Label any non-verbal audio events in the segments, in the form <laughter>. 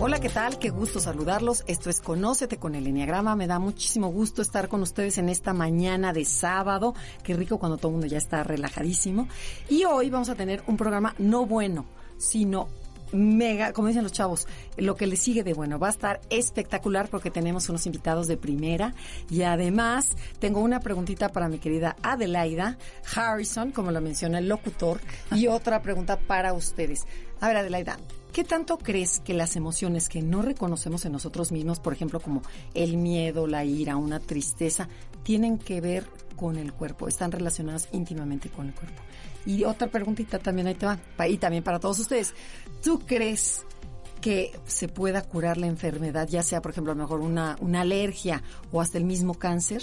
Hola, ¿qué tal? Qué gusto saludarlos. Esto es Conócete con el Enneagrama. Me da muchísimo gusto estar con ustedes en esta mañana de sábado. Qué rico cuando todo el mundo ya está relajadísimo. Y hoy vamos a tener un programa no bueno, sino mega, como dicen los chavos, lo que le sigue de bueno. Va a estar espectacular porque tenemos unos invitados de primera y además tengo una preguntita para mi querida Adelaida Harrison, como lo menciona el locutor, y otra pregunta para ustedes. A ver, Adelaida, ¿qué tanto crees que las emociones que no reconocemos en nosotros mismos, por ejemplo, como el miedo, la ira, una tristeza, tienen que ver con el cuerpo, están relacionadas íntimamente con el cuerpo? Y otra preguntita también ahí te va, y también para todos ustedes. ¿Tú crees que se pueda curar la enfermedad, ya sea, por ejemplo, a lo mejor una, una alergia o hasta el mismo cáncer?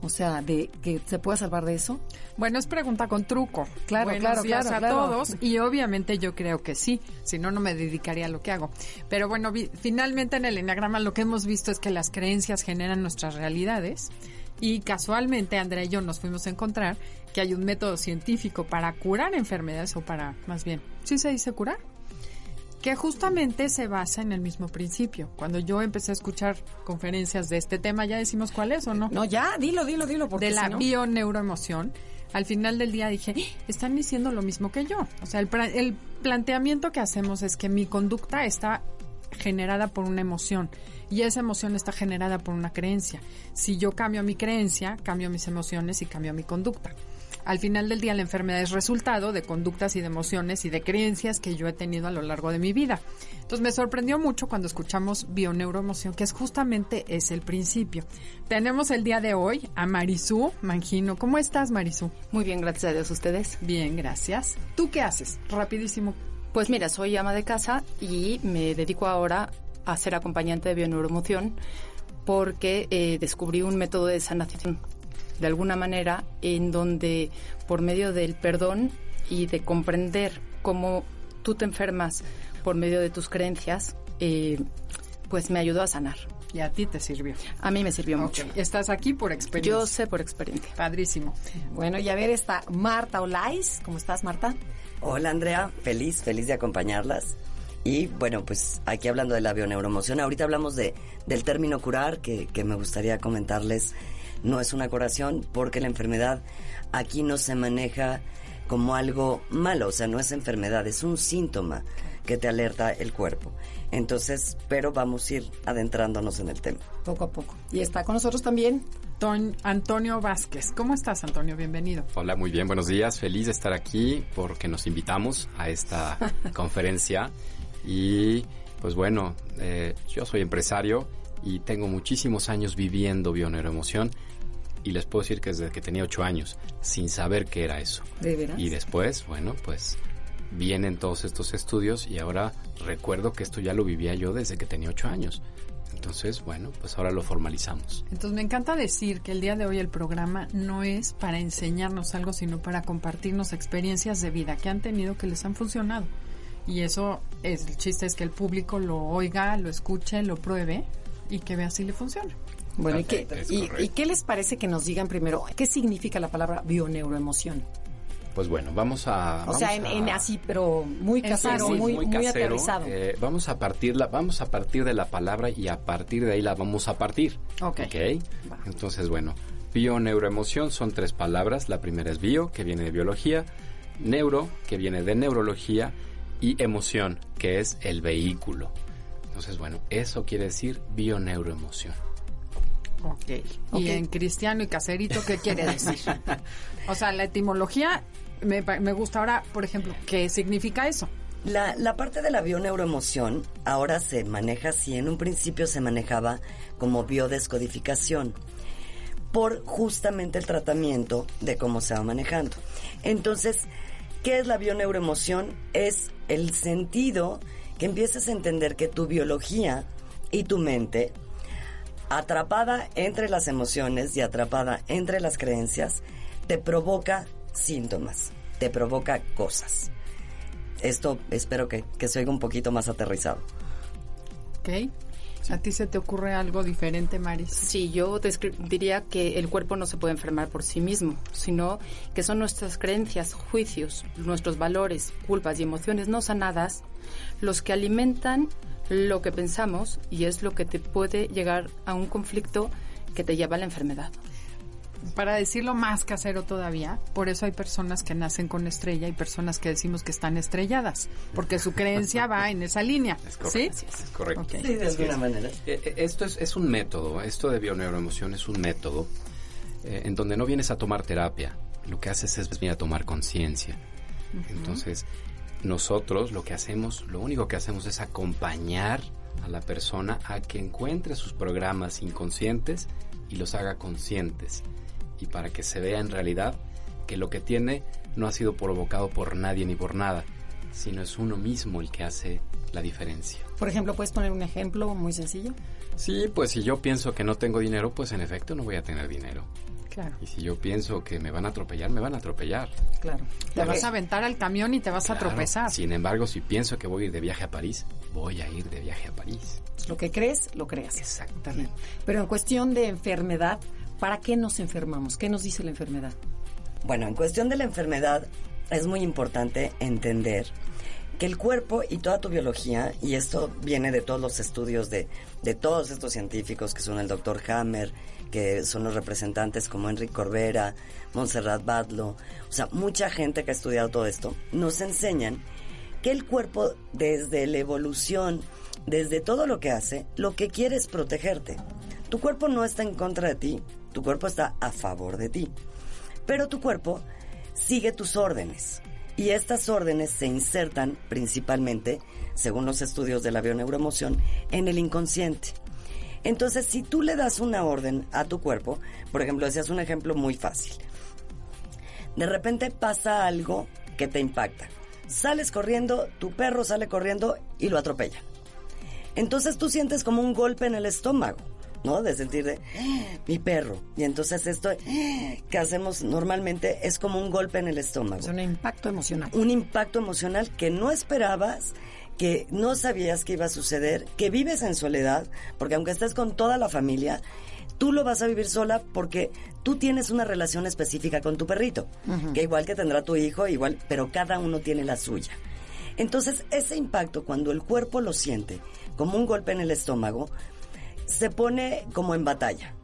O sea, de que se pueda salvar de eso. Bueno, es pregunta con truco. Claro, Buenos claro, días claro, a claro. todos y obviamente yo creo que sí, si no no me dedicaría a lo que hago. Pero bueno, vi- finalmente en el enneagrama lo que hemos visto es que las creencias generan nuestras realidades y casualmente Andrea y yo nos fuimos a encontrar que hay un método científico para curar enfermedades o para más bien, ¿sí se dice curar? Que justamente se basa en el mismo principio. Cuando yo empecé a escuchar conferencias de este tema, ¿ya decimos cuál es o no? No, ya, dilo, dilo, dilo. Porque de la si no- bioneuroemoción, al final del día dije, "¡Ah! están diciendo lo mismo que yo. O sea, el, el planteamiento que hacemos es que mi conducta está generada por una emoción y esa emoción está generada por una creencia. Si yo cambio mi creencia, cambio mis emociones y cambio mi conducta. Al final del día la enfermedad es resultado de conductas y de emociones y de creencias que yo he tenido a lo largo de mi vida. Entonces me sorprendió mucho cuando escuchamos bioneuroemoción, que es justamente es el principio. Tenemos el día de hoy a Marisú Mangino. ¿Cómo estás, Marisú? Muy bien, gracias a Dios. ¿Ustedes? Bien, gracias. ¿Tú qué haces? Rapidísimo. Pues mira, soy ama de casa y me dedico ahora a ser acompañante de bioneuromoción porque eh, descubrí un método de sanación de alguna manera en donde por medio del perdón y de comprender cómo tú te enfermas por medio de tus creencias, eh, pues me ayudó a sanar. Y a ti te sirvió. A mí me sirvió Ok, mucho. Estás aquí por experiencia. Yo sé por experiencia. Padrísimo. Bueno, y a ver, está Marta Olais. ¿Cómo estás, Marta? Hola Andrea, feliz, feliz de acompañarlas. Y bueno, pues aquí hablando de la bioneuromoción, ahorita hablamos de, del término curar, que, que me gustaría comentarles, no es una curación porque la enfermedad aquí no se maneja como algo malo, o sea, no es enfermedad, es un síntoma que te alerta el cuerpo. Entonces, pero vamos a ir adentrándonos en el tema. Poco a poco. Y está con nosotros también. Ton- Antonio Vázquez. ¿Cómo estás, Antonio? Bienvenido. Hola, muy bien, buenos días. Feliz de estar aquí porque nos invitamos a esta <laughs> conferencia. Y pues bueno, eh, yo soy empresario y tengo muchísimos años viviendo bioneuroemoción. Y les puedo decir que desde que tenía ocho años, sin saber qué era eso. ¿De veras? Y después, bueno, pues vienen todos estos estudios y ahora recuerdo que esto ya lo vivía yo desde que tenía ocho años. Entonces, bueno, pues ahora lo formalizamos. Entonces me encanta decir que el día de hoy el programa no es para enseñarnos algo, sino para compartirnos experiencias de vida que han tenido que les han funcionado. Y eso es el chiste es que el público lo oiga, lo escuche, lo pruebe y que vea si le funciona. Bueno, ¿y qué, y, qué les parece que nos digan primero qué significa la palabra bioneuroemoción? Pues bueno, vamos a... O vamos sea, en, a- en así, pero muy casero, fácil, muy, muy, casero. aterrizado. Eh, vamos a partir la, vamos a partir de la palabra y a partir de ahí la vamos a partir. Ok. Entonces, bueno, bio-neuroemoción son tres palabras. La primera es bio, que viene de biología, neuro, que viene de neurología, y emoción, que es el vehículo. Entonces, bueno, eso quiere decir bio-neuroemoción. Ok. Y en cristiano y caserito, ¿qué quiere decir? <laughs> o sea, la etimología me, pa- me gusta ahora, por ejemplo, ¿qué significa eso? La, la parte de la bioneuroemoción ahora se maneja así, en un principio se manejaba como biodescodificación por justamente el tratamiento de cómo se va manejando. Entonces, ¿qué es la bioneuroemoción? Es el sentido que empieces a entender que tu biología y tu mente, atrapada entre las emociones y atrapada entre las creencias, te provoca síntomas, te provoca cosas. Esto espero que, que se oiga un poquito más aterrizado. Ok. ¿A ti se te ocurre algo diferente, Maris? Sí, yo diría que el cuerpo no se puede enfermar por sí mismo, sino que son nuestras creencias, juicios, nuestros valores, culpas y emociones no sanadas los que alimentan lo que pensamos y es lo que te puede llegar a un conflicto que te lleva a la enfermedad. Para decirlo más casero todavía, por eso hay personas que nacen con estrella y personas que decimos que están estrelladas, porque su creencia va en esa línea. Es ¿Sí? correcto. Es correcto. Sí, de alguna manera. Eh, eh, Esto es, es un método, esto de bioneuroemoción es un método eh, en donde no vienes a tomar terapia, lo que haces es venir a tomar conciencia. Entonces, nosotros lo que hacemos, lo único que hacemos es acompañar a la persona a que encuentre sus programas inconscientes y los haga conscientes. Y para que se vea en realidad que lo que tiene no ha sido provocado por nadie ni por nada, sino es uno mismo el que hace la diferencia. Por ejemplo, ¿puedes poner un ejemplo muy sencillo? Sí, pues si yo pienso que no tengo dinero, pues en efecto no voy a tener dinero. Claro. Y si yo pienso que me van a atropellar, me van a atropellar. Claro. Te vas a aventar al camión y te vas a tropezar. Sin embargo, si pienso que voy a ir de viaje a París, voy a ir de viaje a París. Lo que crees, lo creas. Exactamente. Pero en cuestión de enfermedad, ¿para qué nos enfermamos? ¿Qué nos dice la enfermedad? Bueno, en cuestión de la enfermedad es muy importante entender que el cuerpo y toda tu biología, y esto viene de todos los estudios de, de todos estos científicos que son el doctor Hammer, que son los representantes como Enrique Corbera, Montserrat Badlo, o sea, mucha gente que ha estudiado todo esto, nos enseñan que el cuerpo desde la evolución, desde todo lo que hace, lo que quiere es protegerte. Tu cuerpo no está en contra de ti, tu cuerpo está a favor de ti. Pero tu cuerpo sigue tus órdenes. Y estas órdenes se insertan principalmente, según los estudios de la bioneuroemoción, en el inconsciente. Entonces, si tú le das una orden a tu cuerpo, por ejemplo, decías un ejemplo muy fácil. De repente pasa algo que te impacta. Sales corriendo, tu perro sale corriendo y lo atropella. Entonces tú sientes como un golpe en el estómago, ¿no? De sentir de "Ah, mi perro. Y entonces esto "Ah", que hacemos normalmente es como un golpe en el estómago. Es un impacto emocional. Un impacto emocional que no esperabas, que no sabías que iba a suceder, que vives en soledad, porque aunque estés con toda la familia, tú lo vas a vivir sola porque tú tienes una relación específica con tu perrito, que igual que tendrá tu hijo, igual, pero cada uno tiene la suya. Entonces, ese impacto, cuando el cuerpo lo siente como un golpe en el estómago, se pone como en batalla.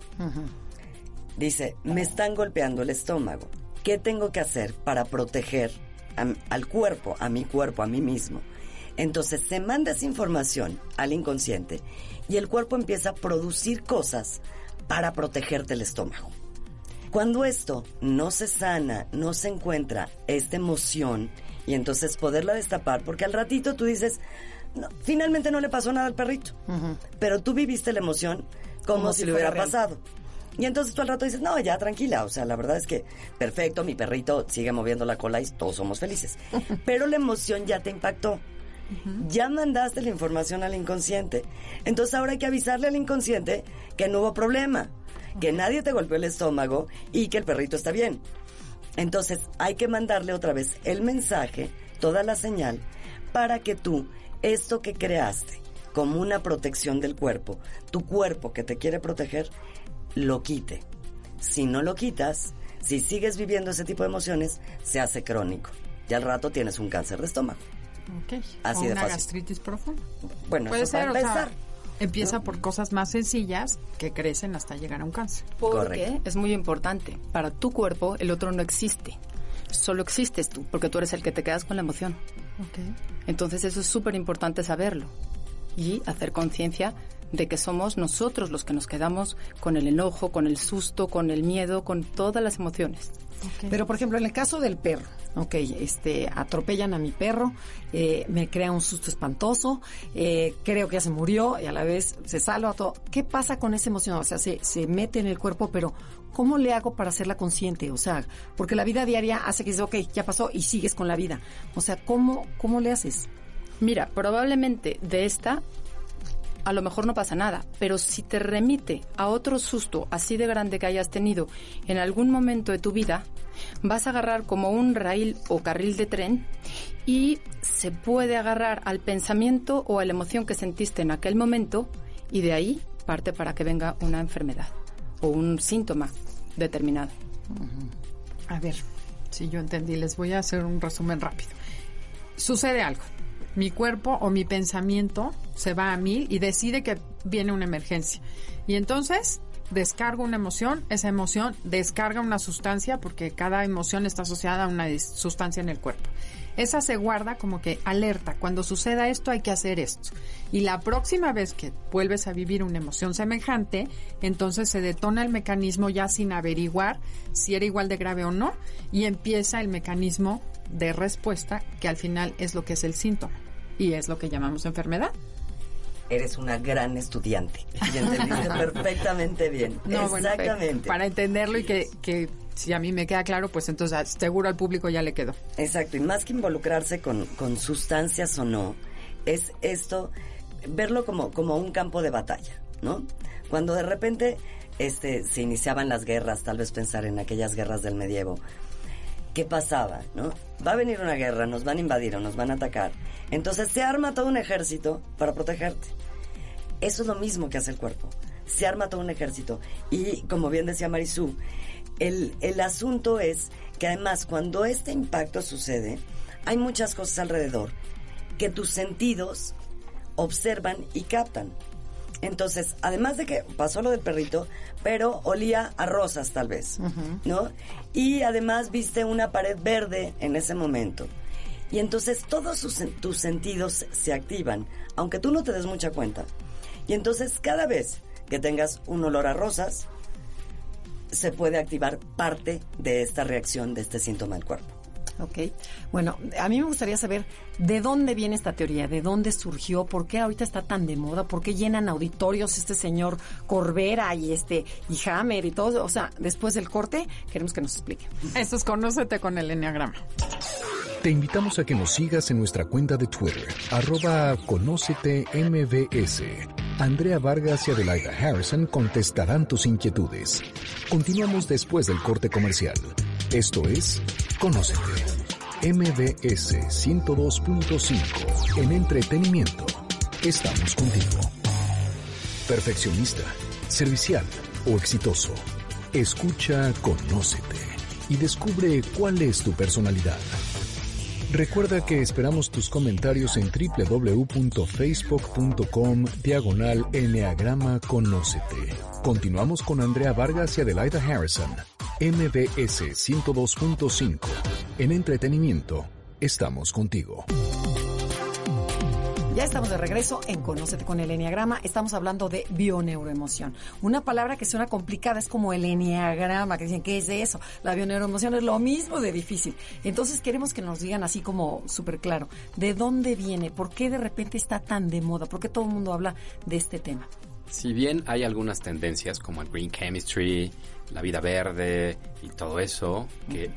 Dice, me están golpeando el estómago. ¿Qué tengo que hacer para proteger a- al cuerpo, a mi cuerpo, a mí mismo? Entonces se manda esa información al inconsciente y el cuerpo empieza a producir cosas para protegerte el estómago. Cuando esto no se sana, no se encuentra esta emoción y entonces poderla destapar, porque al ratito tú dices, "No, finalmente no le pasó nada al perrito, pero tú viviste la emoción como, Como si, si le hubiera real. pasado. Y entonces tú al rato dices, no, ya tranquila, o sea, la verdad es que perfecto, mi perrito sigue moviendo la cola y todos somos felices. <laughs> Pero la emoción ya te impactó. Ya mandaste la información al inconsciente. Entonces ahora hay que avisarle al inconsciente que no hubo problema, que nadie te golpeó el estómago y que el perrito está bien. Entonces hay que mandarle otra vez el mensaje, toda la señal, para que tú, esto que creaste como una protección del cuerpo, tu cuerpo que te quiere proteger, lo quite. Si no lo quitas, si sigues viviendo ese tipo de emociones, se hace crónico. Y al rato tienes un cáncer de estómago. Ok. Así o de una fácil. gastritis profunda. Bueno, Puede eso para ser, o sea, empezar. empieza por cosas más sencillas que crecen hasta llegar a un cáncer. Porque Correcto. es muy importante. Para tu cuerpo, el otro no existe. Solo existes tú, porque tú eres el que te quedas con la emoción. Ok. Entonces eso es súper importante saberlo y hacer conciencia de que somos nosotros los que nos quedamos con el enojo, con el susto, con el miedo, con todas las emociones. Pero, por ejemplo, en el caso del perro, ok, este, atropellan a mi perro, eh, me crea un susto espantoso, eh, creo que ya se murió y a la vez se salva todo. ¿Qué pasa con esa emoción? O sea, se, se mete en el cuerpo, pero ¿cómo le hago para hacerla consciente? O sea, porque la vida diaria hace que dices, ok, ya pasó y sigues con la vida. O sea, ¿cómo, cómo le haces? Mira, probablemente de esta a lo mejor no pasa nada, pero si te remite a otro susto así de grande que hayas tenido en algún momento de tu vida, vas a agarrar como un raíl o carril de tren y se puede agarrar al pensamiento o a la emoción que sentiste en aquel momento y de ahí parte para que venga una enfermedad o un síntoma determinado. A ver, si yo entendí, les voy a hacer un resumen rápido. Sucede algo. Mi cuerpo o mi pensamiento se va a mil y decide que viene una emergencia. Y entonces descargo una emoción, esa emoción descarga una sustancia porque cada emoción está asociada a una sustancia en el cuerpo. Esa se guarda como que alerta, cuando suceda esto hay que hacer esto. Y la próxima vez que vuelves a vivir una emoción semejante, entonces se detona el mecanismo ya sin averiguar si era igual de grave o no y empieza el mecanismo de respuesta que al final es lo que es el síntoma y es lo que llamamos enfermedad eres una gran estudiante. Y entendiste <laughs> perfectamente bien. Exactamente. para entenderlo y que, que si a mí me queda claro, pues entonces seguro al público ya le quedó. Exacto, y más que involucrarse con, con sustancias o no, es esto, verlo como, como un campo de batalla, ¿no? Cuando de repente este, se iniciaban las guerras, tal vez pensar en aquellas guerras del medievo, ¿qué pasaba, no? Va a venir una guerra, nos van a invadir o nos van a atacar. Entonces se arma todo un ejército para protegerte. Eso es lo mismo que hace el cuerpo. Se arma todo un ejército. Y como bien decía Marisú, el, el asunto es que además cuando este impacto sucede, hay muchas cosas alrededor que tus sentidos observan y captan. Entonces, además de que pasó lo del perrito, pero olía a rosas tal vez, ¿no? Y además viste una pared verde en ese momento. Y entonces todos tus sentidos se activan, aunque tú no te des mucha cuenta. Y entonces cada vez que tengas un olor a rosas, se puede activar parte de esta reacción, de este síntoma del cuerpo. Ok. Bueno, a mí me gustaría saber de dónde viene esta teoría, de dónde surgió, por qué ahorita está tan de moda, por qué llenan auditorios este señor Corbera y este y Hammer y todo. O sea, después del corte, queremos que nos explique. Eso es Conócete con el Enneagrama. Te invitamos a que nos sigas en nuestra cuenta de Twitter, arroba Conócete MBS. Andrea Vargas y Adelaida Harrison contestarán tus inquietudes. Continuamos después del corte comercial. Esto es Conócete. MBS 102.5 en entretenimiento. Estamos contigo. Perfeccionista, servicial o exitoso. Escucha Conócete y descubre cuál es tu personalidad. Recuerda que esperamos tus comentarios en www.facebook.com diagonal Enneagrama Conócete. Continuamos con Andrea Vargas y Adelaida Harrison. MBS 102.5. En entretenimiento, estamos contigo. Ya estamos de regreso en Conócete con el Enneagrama. Estamos hablando de bioneuroemoción. Una palabra que suena complicada es como el Enneagrama, que dicen, ¿qué es eso? La bioneuroemoción es lo mismo de difícil. Entonces queremos que nos digan así como súper claro, ¿de dónde viene? ¿Por qué de repente está tan de moda? ¿Por qué todo el mundo habla de este tema? Si bien hay algunas tendencias como el green chemistry, la vida verde y todo eso, que,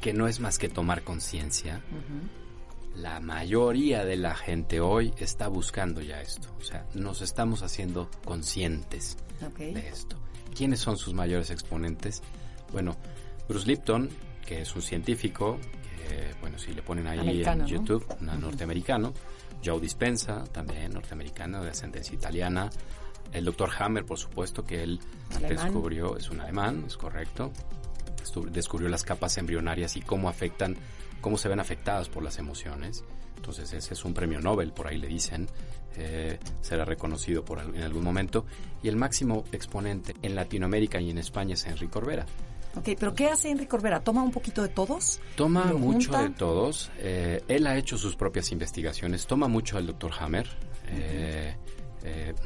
que no es más que tomar conciencia, la mayoría de la gente hoy está buscando ya esto. O sea, nos estamos haciendo conscientes de esto. ¿Quiénes son sus mayores exponentes? Bueno, Bruce Lipton, que es un científico, que, bueno, si le ponen ahí en YouTube, un norteamericano. Joe Dispensa, también norteamericano de ascendencia italiana. El doctor Hammer, por supuesto, que él descubrió, es un alemán, es correcto. Descubrió las capas embrionarias y cómo afectan cómo se ven afectadas por las emociones. Entonces ese es un premio Nobel, por ahí le dicen, eh, será reconocido por, en algún momento. Y el máximo exponente en Latinoamérica y en España es Enrique Corbera. Ok, pero ¿qué hace Enrique Corbera? ¿Toma un poquito de todos? Toma mucho de todos. Eh, él ha hecho sus propias investigaciones. Toma mucho al doctor Hammer, eh,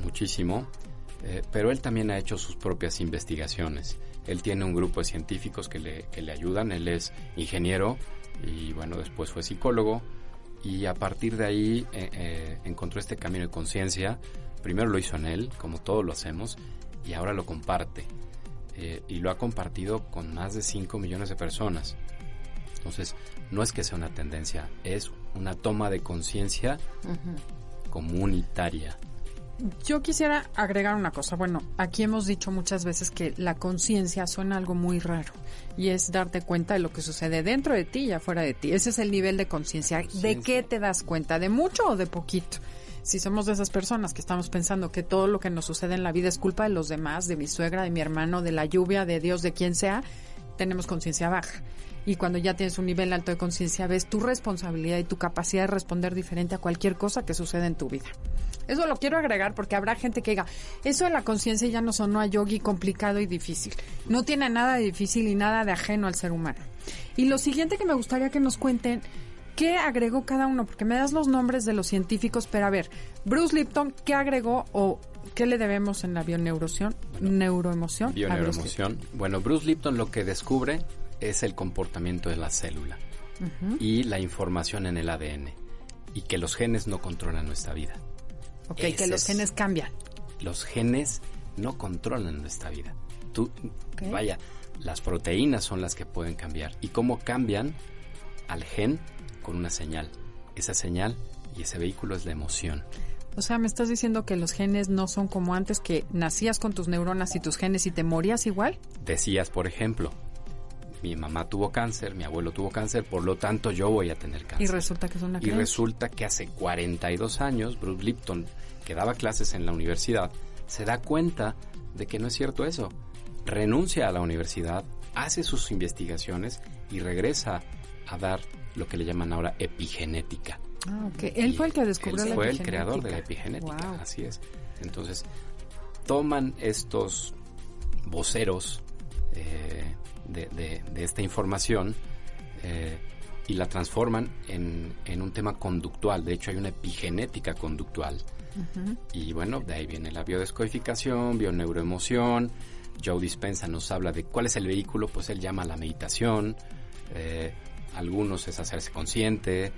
muchísimo. pero él también ha hecho sus propias investigaciones. Él tiene un grupo de científicos que le, que le ayudan. Él es ingeniero, y bueno, después fue psicólogo y a partir de ahí eh, eh, encontró este camino de conciencia. Primero lo hizo en él, como todos lo hacemos, y ahora lo comparte. Eh, y lo ha compartido con más de 5 millones de personas. Entonces, no es que sea una tendencia, es una toma de conciencia comunitaria. Yo quisiera agregar una cosa. Bueno, aquí hemos dicho muchas veces que la conciencia suena algo muy raro y es darte cuenta de lo que sucede dentro de ti y afuera de ti. Ese es el nivel de conciencia. ¿De qué te das cuenta? ¿De mucho o de poquito? Si somos de esas personas que estamos pensando que todo lo que nos sucede en la vida es culpa de los demás, de mi suegra, de mi hermano, de la lluvia, de Dios, de quien sea, tenemos conciencia baja. Y cuando ya tienes un nivel alto de conciencia, ves tu responsabilidad y tu capacidad de responder diferente a cualquier cosa que suceda en tu vida. Eso lo quiero agregar porque habrá gente que diga, eso de la conciencia ya no sonó a yogi complicado y difícil. No tiene nada de difícil y nada de ajeno al ser humano. Y lo siguiente que me gustaría que nos cuenten, ¿qué agregó cada uno? Porque me das los nombres de los científicos, pero a ver, Bruce Lipton, ¿qué agregó o qué le debemos en la bioneuroemoción? Neuroemoción. Bioneuroemoción. Bueno, Bruce Lipton lo que descubre es el comportamiento de la célula y la información en el ADN y que los genes no controlan nuestra vida. Ok, que los genes cambian. Los genes no controlan nuestra vida. Tú, vaya, las proteínas son las que pueden cambiar. ¿Y cómo cambian al gen? Con una señal. Esa señal y ese vehículo es la emoción. O sea, me estás diciendo que los genes no son como antes, que nacías con tus neuronas y tus genes y te morías igual. Decías, por ejemplo, mi mamá tuvo cáncer, mi abuelo tuvo cáncer, por lo tanto yo voy a tener cáncer. Y resulta que es una Y resulta que hace 42 años Bruce Lipton, que daba clases en la universidad, se da cuenta de que no es cierto eso. Renuncia a la universidad, hace sus investigaciones y regresa a dar lo que le llaman ahora epigenética. Ah, ok. Él fue el que descubrió él la fue el creador de la epigenética, así es. Entonces, toman estos voceros eh, de, esta información eh, y la transforman en, en, un tema conductual. De hecho, hay una epigenética conductual. Y bueno, de ahí viene la biodescodificación, bioneuroemoción. Joe Dispensa nos habla de cuál es el vehículo, pues él llama la meditación. Eh, algunos es hacerse consciente.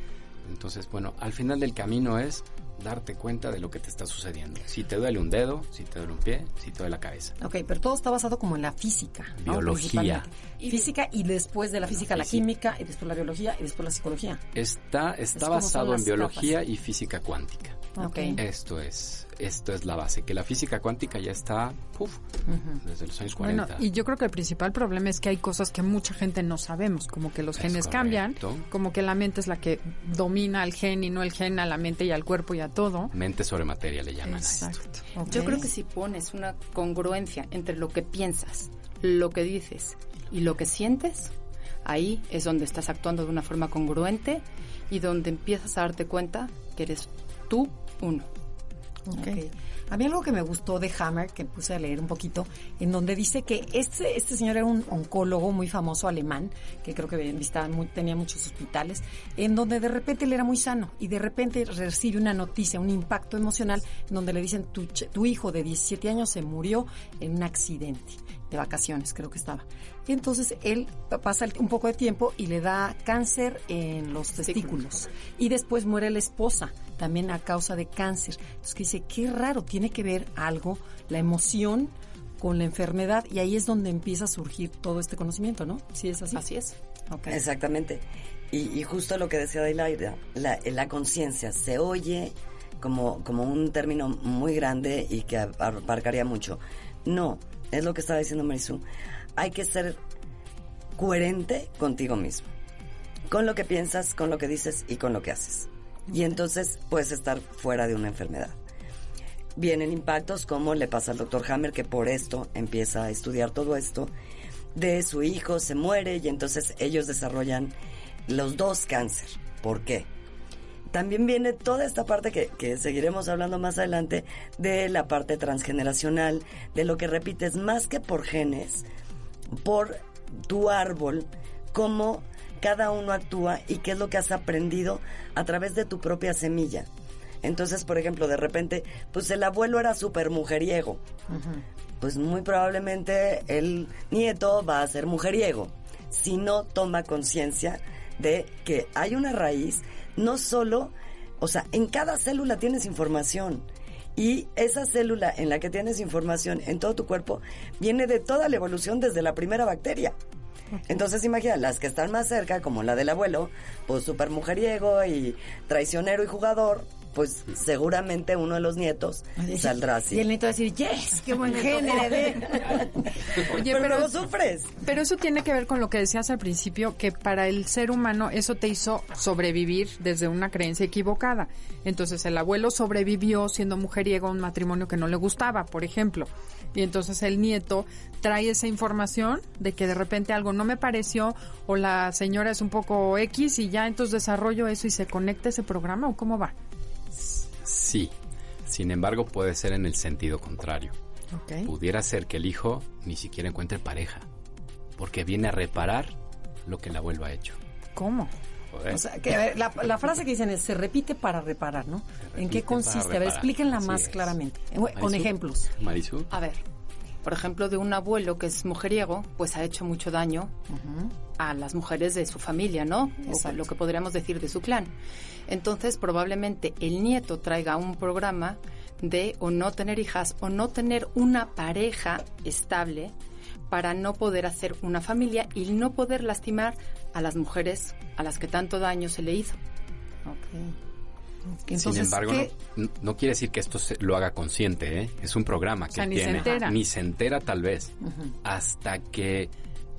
Entonces, bueno, al final del camino es darte cuenta de lo que te está sucediendo. Si te duele un dedo, si te duele un pie, si te duele la cabeza. Ok, pero todo está basado como en la física. Biología. Física y después de la física la, química y después la biología y después la psicología. Está, está basado en biología y física cuántica. Okay. Esto es, esto es la base, que la física cuántica ya está desde los años 40. Bueno, y yo creo que el principal problema es que hay cosas que mucha gente no sabemos, como que los genes cambian, como que la mente es la que domina al gen y no el gen a la mente y al cuerpo y a todo. Mente sobre materia le llaman Exacto. a esto. Yo creo que si pones una congruencia entre lo que piensas, lo que dices y lo que sientes, ahí es donde estás actuando de una forma congruente y donde empiezas a darte cuenta que eres tú uno. Okay. A mí algo que me gustó de Hammer, que puse a leer un poquito, en donde dice que este, este señor era un oncólogo muy famoso alemán, que creo que muy, tenía muchos hospitales, en donde de repente él era muy sano y de repente recibe una noticia, un impacto emocional, en donde le dicen, tu, tu hijo de 17 años se murió en un accidente de vacaciones, creo que estaba. Y entonces él pasa un poco de tiempo y le da cáncer en los testículos. Y después muere la esposa, también a causa de cáncer. Entonces que dice, qué raro, tiene que ver algo, la emoción con la enfermedad y ahí es donde empieza a surgir todo este conocimiento, ¿no? Sí, es así. Así es. Exactamente. Y, justo lo que decía Dailaida, la, la conciencia se oye como, como un término muy grande y que abarcaría mucho. No, es lo que estaba diciendo Marisú. Hay que ser coherente contigo mismo. Con lo que piensas, con lo que dices y con lo que haces. Y entonces puedes estar fuera de una enfermedad. Vienen impactos como le pasa al doctor Hammer, que por esto empieza a estudiar todo esto. De su hijo se muere y entonces ellos desarrollan los dos cáncer. ¿Por qué? También viene toda esta parte que, seguiremos hablando más adelante de la parte transgeneracional, de lo que repites más que por genes, por tu árbol, cómo cada uno actúa y qué es lo que has aprendido a través de tu propia semilla. Entonces, por ejemplo, de repente, pues el abuelo era súper mujeriego. Pues muy probablemente el nieto va a ser mujeriego si no toma conciencia de que hay una raíz no solo, o sea, en cada célula tienes información. Y esa célula en la que tienes información en todo tu cuerpo viene de toda la evolución desde la primera bacteria. Entonces imagina, las que están más cerca, como la del abuelo, pues súper mujeriego y traicionero y jugador, pues seguramente uno de los nietos saldrá así. Y el nieto va a decir, yes, qué buen género. Oye, pero, pero, sufres. pero eso tiene que ver con lo que decías al principio, que para el ser humano eso te hizo sobrevivir desde una creencia equivocada. Entonces el abuelo sobrevivió siendo mujeriego a un matrimonio que no le gustaba, por ejemplo. Y entonces el nieto trae esa información de que de repente algo no me pareció o la señora es un poco X y ya entonces desarrollo eso y se conecta ese programa o cómo va. Sí. Sin embargo, puede ser en el sentido contrario. Ok. Pudiera ser que el hijo ni siquiera encuentre pareja, porque viene a reparar lo que el abuelo ha hecho. ¿Cómo? Joder. O sea, que ver, la, la frase que dicen es se repite para reparar, ¿no? ¿En qué consiste? A ver, explíquenla Así más es. claramente, con Marisú. ejemplos. Marisú. A ver, por ejemplo, de un abuelo que es mujeriego, pues ha hecho mucho daño a las mujeres de su familia, ¿no? O Exacto. lo que podríamos decir de su clan. Entonces, probablemente el nieto traiga un programa de o no tener hijas o no tener una pareja estable para no poder hacer una familia y no poder lastimar a las mujeres a las que tanto daño se le hizo. Entonces, Sin embargo, ¿qué- no, no quiere decir que esto se- lo haga consciente, ¿eh? Es un programa que sea, él ni se tiene. entera. Ni se entera tal vez. Hasta que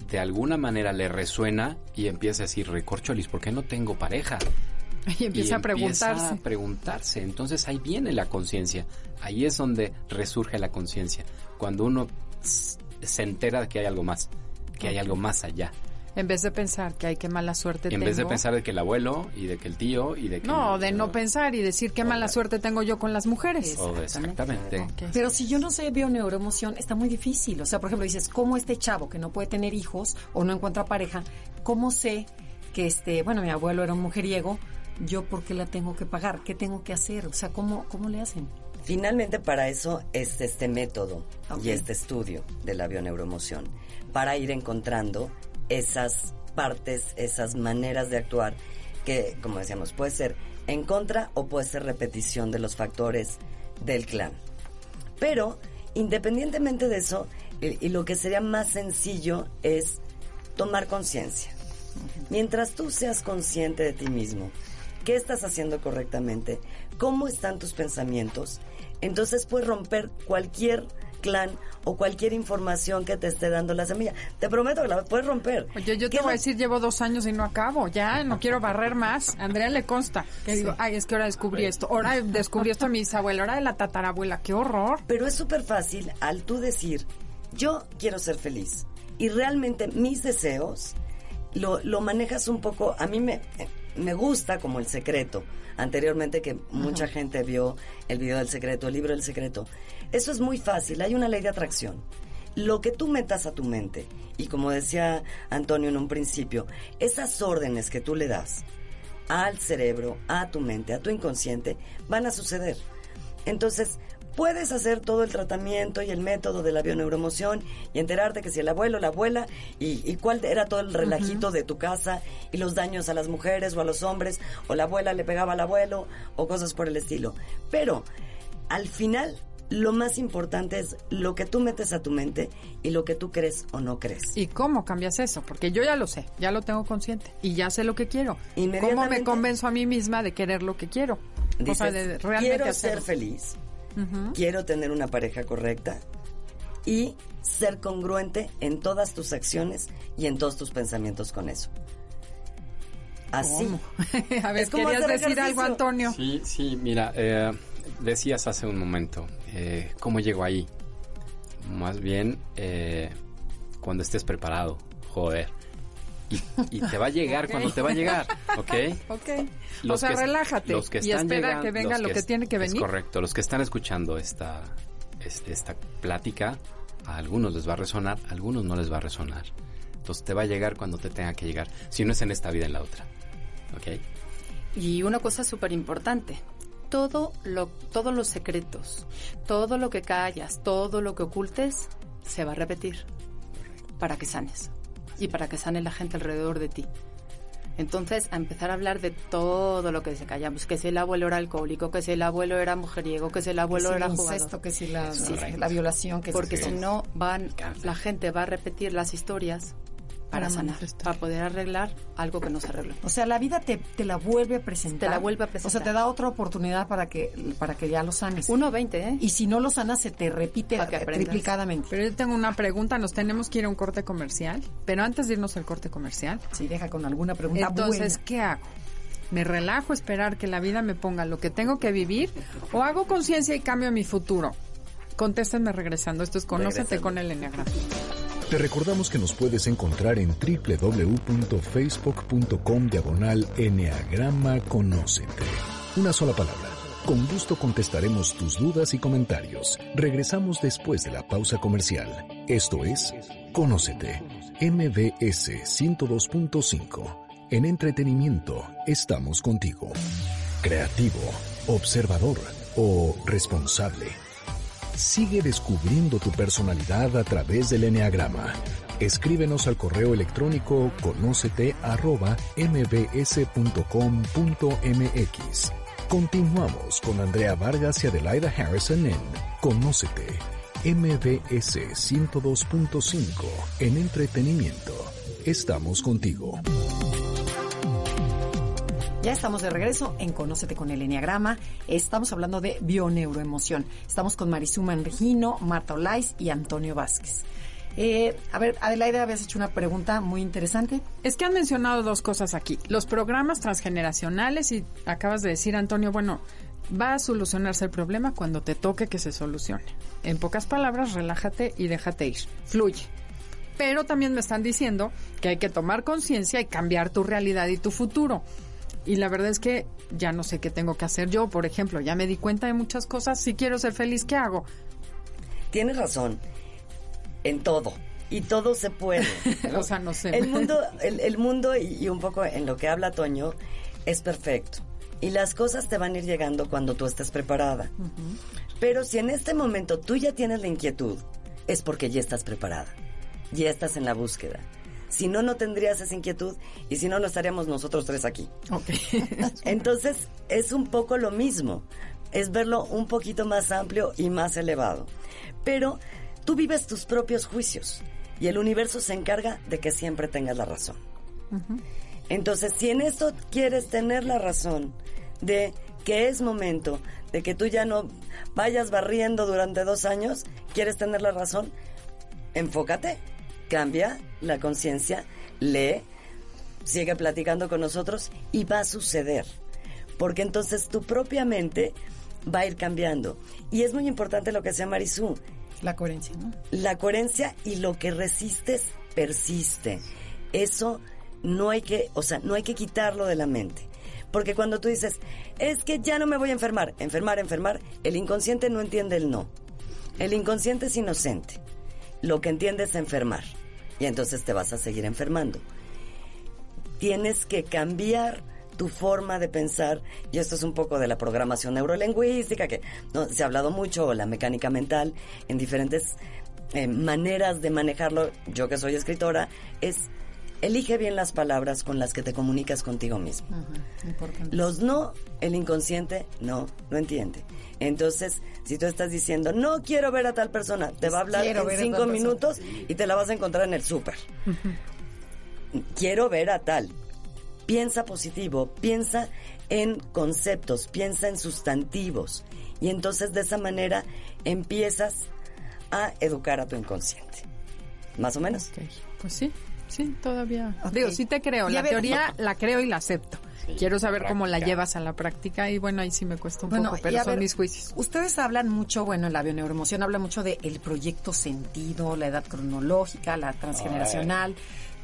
de alguna manera le resuena y empieza a decir, recorcholis, ¿por qué no tengo pareja? <laughs> Y empieza a preguntarse. a preguntarse. Entonces ahí viene la conciencia. Ahí es donde resurge la conciencia. Cuando uno se entera de que hay algo más, que hay algo más allá. En vez de pensar que hay qué mala suerte En tengo. vez de pensar de que el abuelo y de que el tío y de que... No, el- de no pensar y decir qué mala suerte tengo yo con las mujeres. Exactamente. Pero si yo no sé bioneuroemoción, está muy difícil. O sea, por ejemplo, dices, ¿cómo este chavo que no puede tener hijos o no encuentra pareja, cómo sé que este, bueno, mi abuelo era un mujeriego, yo por qué la tengo que pagar? ¿Qué tengo que hacer? O sea, ¿cómo, cómo le hacen? Finalmente para eso es este método y este estudio de la bioneuroemoción, para ir encontrando esas partes, esas maneras de actuar que, como decíamos, puede ser en contra o puede ser repetición de los factores del clan. Pero, independientemente de eso, y, y lo que sería más sencillo es tomar conciencia. Mientras tú seas consciente de ti mismo, qué estás haciendo correctamente, cómo están tus pensamientos, entonces puedes romper cualquier clan o cualquier información que te esté dando la semilla. Te prometo que la puedes romper. Oye, yo te ¿Qué voy a decir, llevo dos años y no acabo. Ya, no quiero barrer más. Andrea le consta. Que digo, ay, es que ahora descubrí esto. Ahora descubrí esto a mi bisabuela. Ahora de la tatarabuela. ¡Qué horror! Pero es súper fácil al tú decir, yo quiero ser feliz. Y realmente mis deseos lo, lo manejas un poco, a mí me, me gusta como el secreto. Anteriormente que mucha gente vio el video del secreto, el libro del secreto. Eso es muy fácil, hay una ley de atracción. Lo que tú metas a tu mente, y como decía Antonio en un principio, esas órdenes que tú le das al cerebro, a tu mente, a tu inconsciente, van a suceder. Entonces, puedes hacer todo el tratamiento y el método de la bioneuromoción y enterarte que si el abuelo, la abuela, y, y cuál era todo el relajito de tu casa y los daños a las mujeres o a los hombres, o la abuela le pegaba al abuelo, o cosas por el estilo. Pero, al final, lo más importante es lo que tú metes a tu mente y lo que tú crees o no crees. ¿Y cómo cambias eso? Porque yo ya lo sé, ya lo tengo consciente y ya sé lo que quiero. ¿Cómo me convenzo a mí misma de querer lo que quiero? o sea, de realmente quiero hacerlo. ser feliz, quiero tener una pareja correcta y ser congruente en todas tus acciones y en todos tus pensamientos con eso. Así. ¿Cómo? <laughs> a ver, Es querías decir algo. Antonio. Sí, sí, mira, eh, decías hace un momento, eh, ¿cómo llego ahí? Más bien, eh, cuando estés preparado, joder. Y, y te va a llegar <laughs> Ok. cuando te va a llegar, ¿ok? Ok. o Los sea, que- relájate los que y están espera que venga lo que es- tiene que es venir. correcto, los que están escuchando esta, este- esta plática, a algunos les va a resonar, a algunos no les va a resonar. Entonces te va a llegar cuando te tenga que llegar, si no es en esta vida, en la otra, ¿ok? Y una cosa súper importante, todo lo, todos los secretos, todo lo que callas, todo lo que ocultes, se va a repetir para que sanes y para que sane la gente alrededor de ti. Entonces, a empezar a hablar de todo lo que se callamos, que si el abuelo era alcohólico, que si el abuelo era mujeriego, que si el abuelo que si era el jugador. incesto, que si la, Sí. la violación, que Porque si no, van, la gente va a repetir las historias para, Para sanar, manifestar. para poder arreglar algo que no se arregló. O sea, la vida te, te la vuelve a presentar. Te la vuelve a O sea, presentar. te da otra oportunidad para que, para que ya lo sanes. 1.20, ¿eh? Y si no lo sanas, se te repite triplicadamente. Pero yo tengo una pregunta, nos tenemos que ir a un corte comercial, pero antes de irnos al corte comercial, Sí, deja con alguna pregunta entonces, buena. ¿qué hago? ¿Me relajo a esperar que la vida me ponga lo que tengo que vivir o hago conciencia y cambio mi futuro? Contéstenme regresando, esto es Conócete Regresando. con el Enneagrama. Te recordamos que nos puedes encontrar en www.facebook.com diagonal Enneagrama Conócete. Una sola palabra. Con gusto contestaremos tus dudas y comentarios. Regresamos después de la pausa comercial. Esto es Conócete. MBS 102.5. En entretenimiento estamos contigo. Creativo, observador o responsable. Sigue descubriendo tu personalidad a través del Enneagrama. Escríbenos al correo electrónico conócete. Continuamos con Andrea Vargas y Adelaida Harrison en Conócete, MBS 102.5 en entretenimiento. Estamos contigo. Ya estamos de regreso en Conócete con el Enneagrama. Estamos hablando de bioneuroemoción. Estamos con Marisú Manregino, Marta Olais y Antonio Vázquez. Eh, a ver, Adelaida, habías hecho una pregunta muy interesante. Es que han mencionado dos cosas aquí. Los programas transgeneracionales y acabas de decir, Antonio, bueno, va a solucionarse el problema cuando te toque que se solucione. En pocas palabras, relájate y déjate ir. Fluye. Pero también me están diciendo que hay que tomar conciencia y cambiar tu realidad y tu futuro. Y la verdad es que ya no sé qué tengo que hacer yo. Por ejemplo, ya me di cuenta de muchas cosas. Si quiero ser feliz, ¿qué hago? Tienes razón en todo. Y todo se puede. <laughs> O sea, no sé. El mundo, el, el mundo y, y un poco en lo que habla Toño es perfecto. Y las cosas te van a ir llegando cuando tú estés preparada. Pero si en este momento tú ya tienes la inquietud, es porque ya estás preparada. Ya estás en la búsqueda. Si no, no tendrías esa inquietud y si no, no estaríamos nosotros tres aquí. <laughs> Entonces, es un poco lo mismo. Es verlo un poquito más amplio y más elevado. Pero tú vives tus propios juicios y el universo se encarga de que siempre tengas la razón. Entonces, si en esto quieres tener la razón de que es momento de que tú ya no vayas barriendo durante dos años, quieres tener la razón, enfócate, cambia la conciencia, lee, sigue platicando con nosotros y va a suceder. Porque entonces tu propia mente va a ir cambiando. Y es muy importante lo que decía Marisú, La coherencia, ¿no? la coherencia y lo que resistes persiste. Eso no hay que, o sea, no hay que quitarlo de la mente. Porque cuando tú dices, es que ya no me voy a enfermar, enfermar, enfermar, el inconsciente no entiende el no. El inconsciente es inocente. Lo que entiende es enfermar. Y entonces te vas a seguir enfermando. Tienes que cambiar tu forma de pensar, y esto es un poco de la programación neurolingüística, que no, se ha hablado mucho, o la mecánica mental, en diferentes eh, maneras de manejarlo. Yo que soy escritora, es elige bien las palabras con las que te comunicas contigo mismo. Los no, el inconsciente no lo entiende. Entonces, si tú estás diciendo, no quiero ver a tal persona, te va a hablar Quiero en cinco persona. minutos y te la vas a encontrar en el súper. quiero ver a tal. Piensa positivo, piensa en conceptos, piensa en sustantivos. Y entonces de esa manera empiezas a educar a tu inconsciente. Más o menos. Pues sí, sí, todavía. Digo, sí te creo. La ver- teoría la creo y la acepto. Quiero saber cómo la llevas a la práctica y bueno, ahí sí me cuesta un poco, pero a son ver, mis juicios. Ustedes hablan mucho, bueno, en la bioneuroemoción habla mucho de el proyecto sentido, la edad cronológica, la transgeneracional.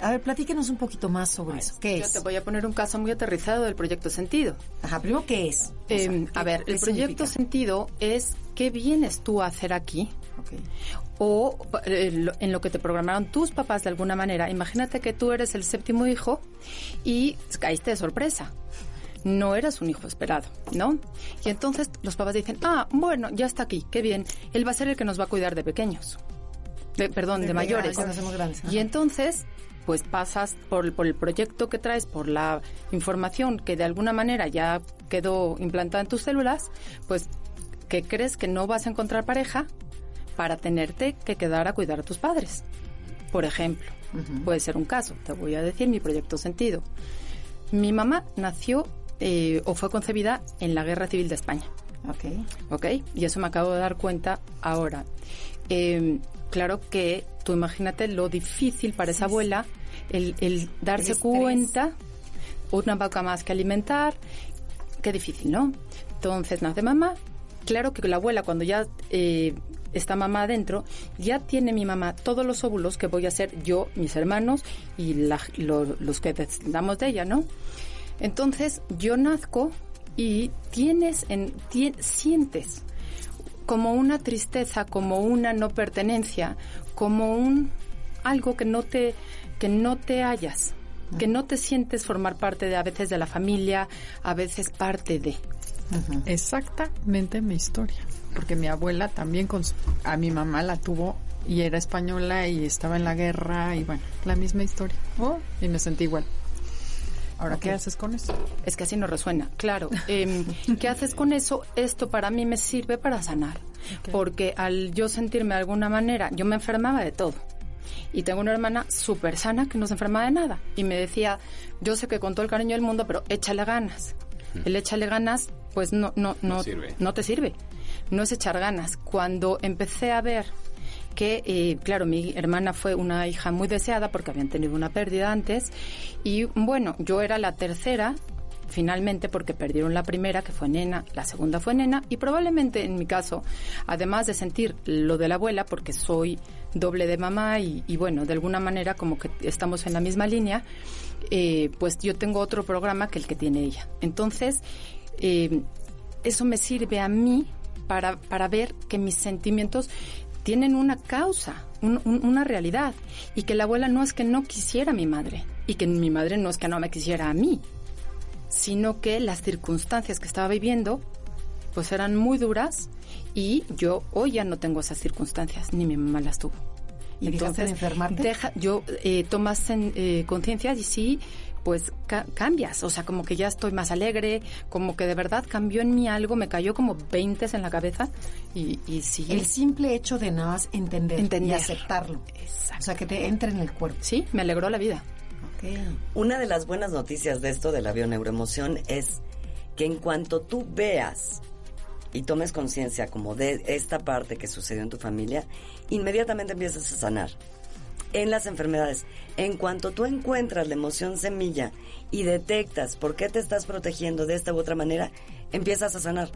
A ver, platíquenos un poquito más sobre eso. ¿Qué Yo es? te voy a poner un caso muy aterrizado del proyecto Sentido. Ajá, primero, ¿qué es? O sea, Eh, ¿qué- a ver, el proyecto significa? Sentido es qué vienes tú a hacer aquí Ok. O eh, en lo que te programaron tus papás de alguna manera. Imagínate que tú eres el séptimo hijo y caíste de sorpresa. No eras un hijo esperado, ¿no? Y entonces los papás dicen, ah, bueno, ya está aquí, qué bien. Él va a ser el que nos va a cuidar de pequeños. De, perdón, de, De- mayores. grandes. Y entonces, pues pasas por, por el proyecto que traes, por la información que de alguna manera ya quedó implantada en tus células, pues que crees que no vas a encontrar pareja para tenerte que quedar a cuidar a tus padres. Por ejemplo, puede ser un caso, te voy a decir mi proyecto sentido. Mi mamá nació eh, o fue concebida en la Guerra Civil de España. Ok. ¿Ok? Y eso me acabo de dar cuenta ahora. Eh, claro que tú imagínate lo difícil para esa abuela el, el darse estrés. cuenta, una vaca más que alimentar, qué difícil, ¿no? Entonces nace mamá, claro que la abuela cuando ya eh, está mamá adentro, ya tiene mi mamá todos los óvulos que voy a hacer yo, mis hermanos y la- lo- los que descendamos de ella, ¿no? Entonces yo nazco y tienes, en, tie- sientes como una tristeza, como una no pertenencia, como un algo que no te que no te hallas, que no te sientes formar parte de a veces de la familia, a veces parte de. Exactamente mi historia. Porque mi abuela también con su- a mi mamá la tuvo y era española y estaba en la guerra y bueno, la misma historia. Oh, y me sentí igual. Ahora, ¿qué haces con eso? Es que así no resuena. Claro. em, <laughs> ¿Qué haces con eso? Esto para mí me sirve para sanar. Porque al yo sentirme de alguna manera, yo me enfermaba de todo. Y tengo una hermana súper sana que no se enferma de nada. Y me decía, yo sé que con todo el cariño del mundo, pero échale ganas. El échale ganas, pues no, no, no, No sirve. no te sirve. No es echar ganas. Cuando empecé a ver que, eh, claro, mi hermana fue una hija muy deseada porque habían tenido una pérdida antes y bueno, yo era la tercera finalmente porque perdieron la primera que fue nena, la segunda fue nena y probablemente en mi caso, además de sentir lo de la abuela porque soy doble de mamá y, bueno, de alguna manera como que estamos en la misma línea, eh, pues yo tengo otro programa que el que tiene ella. Entonces, eh, eso me sirve a mí para, para ver que mis sentimientos tienen una causa, un- un- una realidad, y que la abuela no es que no quisiera a mi madre, y que mi madre no es que no me quisiera a mí, sino que las circunstancias que estaba viviendo pues eran muy duras y yo hoy ya no tengo esas circunstancias, ni mi mamá las tuvo. ¿Y dejaste de enfermarte? deja, yo eh, tomas en, eh, conciencia y sí, pues ca- cambias, o sea, como que ya estoy más alegre, como que de verdad cambió en mí algo, me cayó como 20 en la cabeza y, y sí. El simple hecho de nada más entender, Entender. y aceptarlo. Exacto. O sea, que te entre en el cuerpo. Sí, me alegró la vida. Ok. Una de las buenas noticias de esto de la bioneuroemoción es que en cuanto tú veas y tomes conciencia como de esta parte que sucedió en tu familia, inmediatamente empiezas a sanar. En las enfermedades, en cuanto tú encuentras la emoción semilla y detectas por qué te estás protegiendo de esta u otra manera, empiezas a sanar.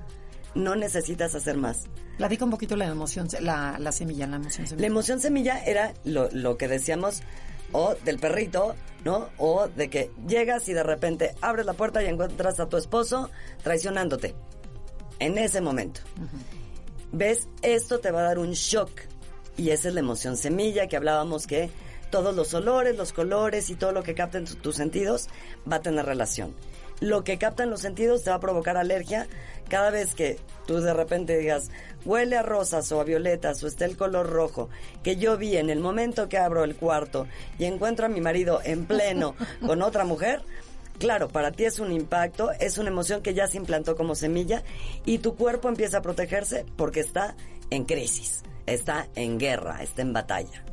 No necesitas hacer más. Platica un poquito la emoción, la, la semilla, la emoción semilla. La emoción semilla era lo, lo que decíamos, o del perrito, ¿no? O de que llegas y de repente abres la puerta y encuentras a tu esposo traicionándote. En ese momento. ¿Ves? Esto te va a dar un shock. Y esa es la emoción semilla que hablábamos que todos los olores, los colores y todo lo que capten tu- tus sentidos va a tener relación. Lo que captan los sentidos te va a provocar alergia cada vez que tú de repente digas huele a rosas o a violetas o está el color rojo que yo vi en el momento que abro el cuarto y encuentro a mi marido en pleno <laughs> con otra mujer. Claro, para ti es un impacto, es una emoción que ya se implantó como semilla y tu cuerpo empieza a protegerse porque está en crisis, está en guerra, está en batalla.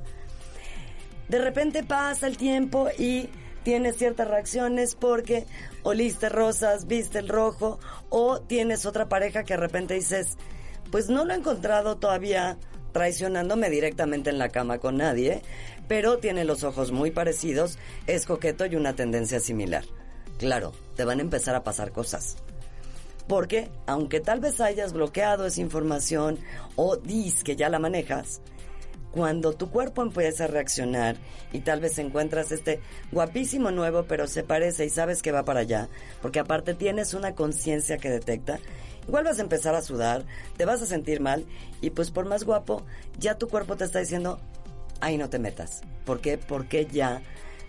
De repente pasa el tiempo y tienes ciertas reacciones porque oliste rosas, viste el rojo o tienes otra pareja que de repente dices, pues no lo he encontrado todavía traicionándome directamente en la cama con nadie, pero tiene los ojos muy parecidos, es coqueto y una tendencia similar. Claro, te van a empezar a pasar cosas. Porque, aunque tal vez hayas bloqueado esa información o dis que ya la manejas, cuando tu cuerpo empieza a reaccionar y tal vez encuentras este guapísimo nuevo, pero se parece y sabes que va para allá, porque aparte tienes una conciencia que detecta, igual vas a empezar a sudar, te vas a sentir mal y pues por más guapo, ya tu cuerpo te está diciendo, ahí no te metas. ¿Por qué? Porque ya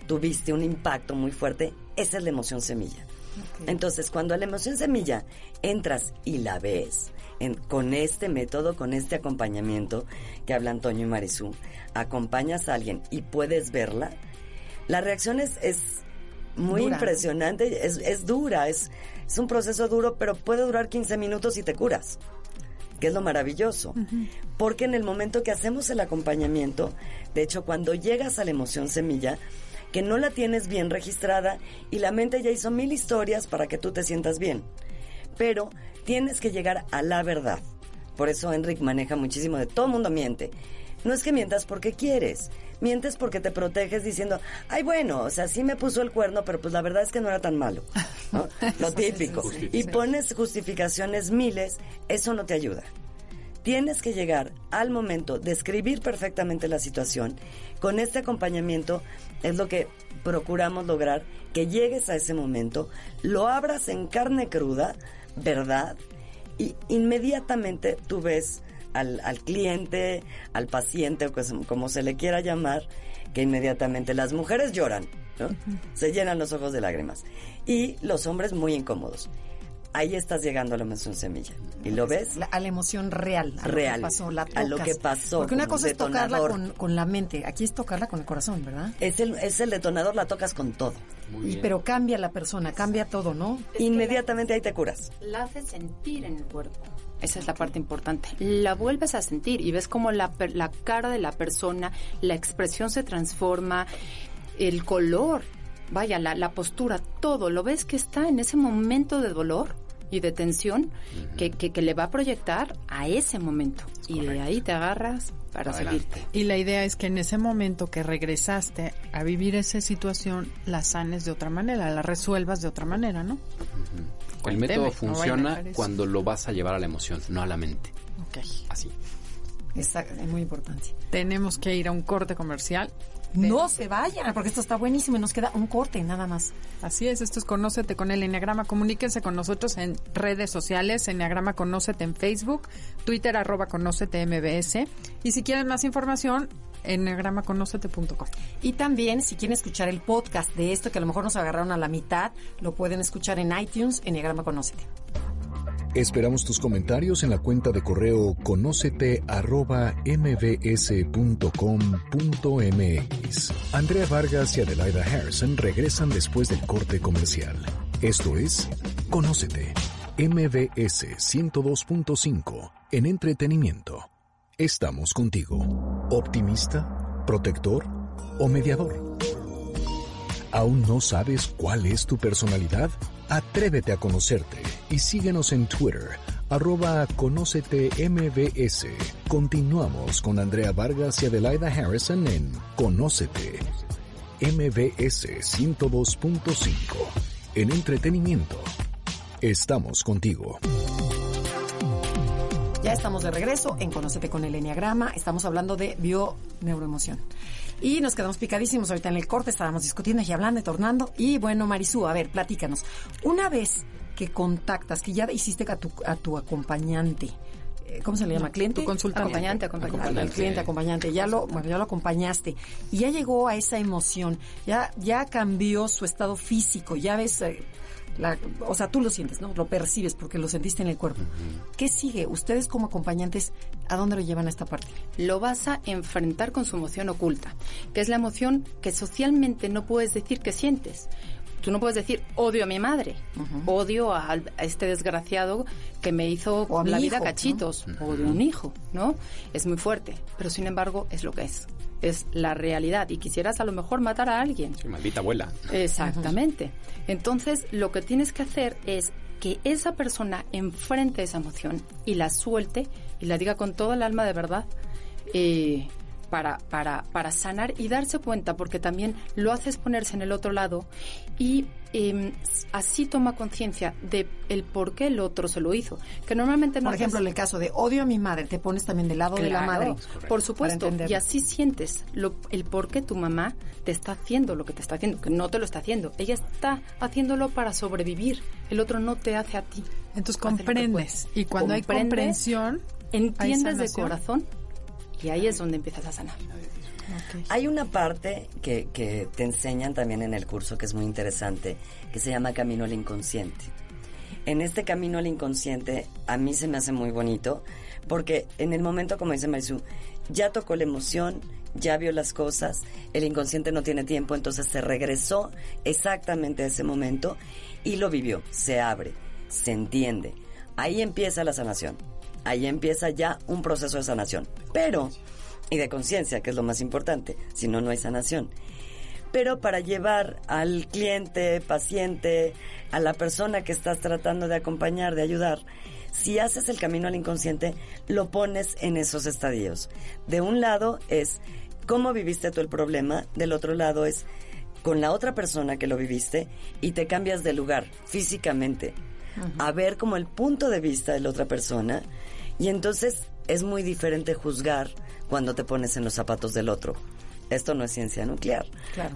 tuviste un impacto muy fuerte. Esa es la emoción semilla. Entonces, cuando a la emoción semilla entras y la ves en- con este método, con este acompañamiento que habla Antonio y Marisú, acompañas a alguien y puedes verla, la reacción es, es muy Dura. impresionante, es, es dura, es, es un proceso duro, pero puede durar 15 minutos y te curas. que es lo maravilloso. Porque en el momento que hacemos el acompañamiento, de hecho, cuando llegas a la emoción semilla, que no la tienes bien registrada y la mente ya hizo mil historias para que tú te sientas bien. Pero tienes que llegar a la verdad. Por eso Enric maneja muchísimo de todo el mundo miente. No es que mientas porque quieres, mientes porque te proteges diciendo, ay bueno, o sea, sí me puso el cuerno, pero pues la verdad es que no era tan malo. ¿no? <laughs> Lo típico. Y pones justificaciones miles, eso no te ayuda. Tienes que llegar al momento de escribir perfectamente la situación. Con este acompañamiento es lo que procuramos lograr, que llegues a ese momento, lo abras en carne cruda, ¿verdad? Y inmediatamente tú ves al, al cliente, al paciente, o como se le quiera llamar, que inmediatamente las mujeres lloran, ¿no? Se llenan los ojos de lágrimas. Y los hombres muy incómodos ahí estás llegando a la emoción semilla. ¿Y lo ves? a la emoción real. A real. Lo que pasó, la tocas. A lo que pasó. Porque una cosa es tocarla con, la mente, aquí es tocarla con el corazón, ¿verdad? Es el, es el detonador, la tocas con todo. y, pero cambia la persona, cambia todo, ¿no? Inmediatamente ahí te curas. La haces sentir en el cuerpo. Esa es la parte importante. La vuelves a sentir y ves como la, la cara de la persona, la expresión se transforma, el color, vaya, la, la postura, todo. Lo ves que está en ese momento de dolor y de tensión que, que, le va a proyectar a ese momento. y de ahí te agarras para seguirte. Y la idea es que en ese momento que regresaste a vivir esa situación, la sanes de otra manera, la resuelvas de otra manera, ¿no? El método funciona cuando lo vas a llevar a la emoción, no a la mente. Ok. Así. Exacto, es muy importante. Tenemos que ir a un corte comercial no se vayan, porque esto está buenísimo y nos queda un corte nada más. Así es, esto es Conócete con el Enneagrama. Comuníquense con nosotros en redes sociales, Enneagrama Conócete en Facebook, Twitter arroba Conócete MBS. Y si quieren más información, enneagramaconócete.com. Y también, si quieren escuchar el podcast de esto, que a lo mejor nos agarraron a la mitad, lo pueden escuchar en iTunes, Enneagrama Conócete. Esperamos tus comentarios en la cuenta de correo conócete Andrea Vargas y Adelaida Harrison regresan después del corte comercial. Esto es Conócete, MBS 102.5 en entretenimiento. Estamos contigo. ¿Optimista? ¿Protector? ¿O mediador? ¿Aún no sabes cuál es tu personalidad? Atrévete a conocerte y síguenos en Twitter, arroba Conócete MBS. Continuamos con Andrea Vargas y Adelaida Harrison en Conócete, MBS 102.5, en entretenimiento. Estamos contigo. Ya estamos de regreso en Conócete con el Enneagrama. Estamos hablando de bio-neuroemoción. Y nos quedamos picadísimos ahorita en el corte, estábamos discutiendo y hablando y tornando. Y bueno, Marisú, a ver, platícanos. Una vez que contactas, que ya hiciste a tu, a tu acompañante, eh, ¿cómo se le llama? ¿Cliente? Tu consultante. Acompañante, acompañante. cliente, acompañante. Ya lo, bueno, ya lo acompañaste. Y ya llegó a esa emoción. Ya, ya cambió su estado físico. Ya ves, eh, o sea, tú lo sientes, ¿no? Lo percibes porque lo sentiste en el cuerpo. ¿Qué sigue? Ustedes como acompañantes, ¿a dónde lo llevan a esta parte? Lo vas a enfrentar con su emoción oculta, que es la emoción que socialmente no puedes decir que sientes. Tú no puedes decir odio a mi madre, odio a, este desgraciado que me hizo la vida cachitos, odio a un hijo, ¿no? Es muy fuerte, pero sin embargo es lo que es es la realidad y quisieras a lo mejor matar a alguien. maldita abuela. Exactamente. Entonces, lo que tienes que hacer es que esa persona enfrente esa emoción y la suelte y la diga con todo el alma de verdad. Eh, para, para, para sanar y darse cuenta, porque también lo haces ponerse en el otro lado y em, así toma conciencia de el por qué el otro se lo hizo. Que normalmente no Por ejemplo, en el caso de odio a mi madre, te pones también del lado de la madre. Por supuesto, y así sientes lo, el por qué tu mamá te está haciendo lo que te está haciendo, que no te lo está haciendo. Ella está haciéndolo para sobrevivir, el otro no te hace a ti. Entonces comprendes, y cuando hay comprensión, entiendes de corazón y ahí es donde empiezas a sanar. Hay una parte que, que te enseñan también en el curso que es muy interesante, que se llama Camino al Inconsciente. En este camino al inconsciente a mí se me hace muy bonito porque en el momento, como dice Marisú, ya tocó la emoción, ya vio las cosas, el inconsciente no tiene tiempo, entonces se regresó exactamente a ese momento y lo vivió, se abre, se entiende. Ahí empieza la sanación Ahí empieza ya un proceso de sanación. Pero, y de conciencia, que es lo más importante, si no, no hay sanación. Pero para llevar al cliente, paciente, a la persona que estás tratando de acompañar, de ayudar, si haces el camino al inconsciente, lo pones en esos estadios. De un lado es cómo viviste tú el problema, del otro lado es con la otra persona que lo viviste y te cambias de lugar físicamente a ver como el punto de vista de la otra persona y entonces es muy diferente juzgar cuando te pones en los zapatos del otro. Esto no es ciencia nuclear.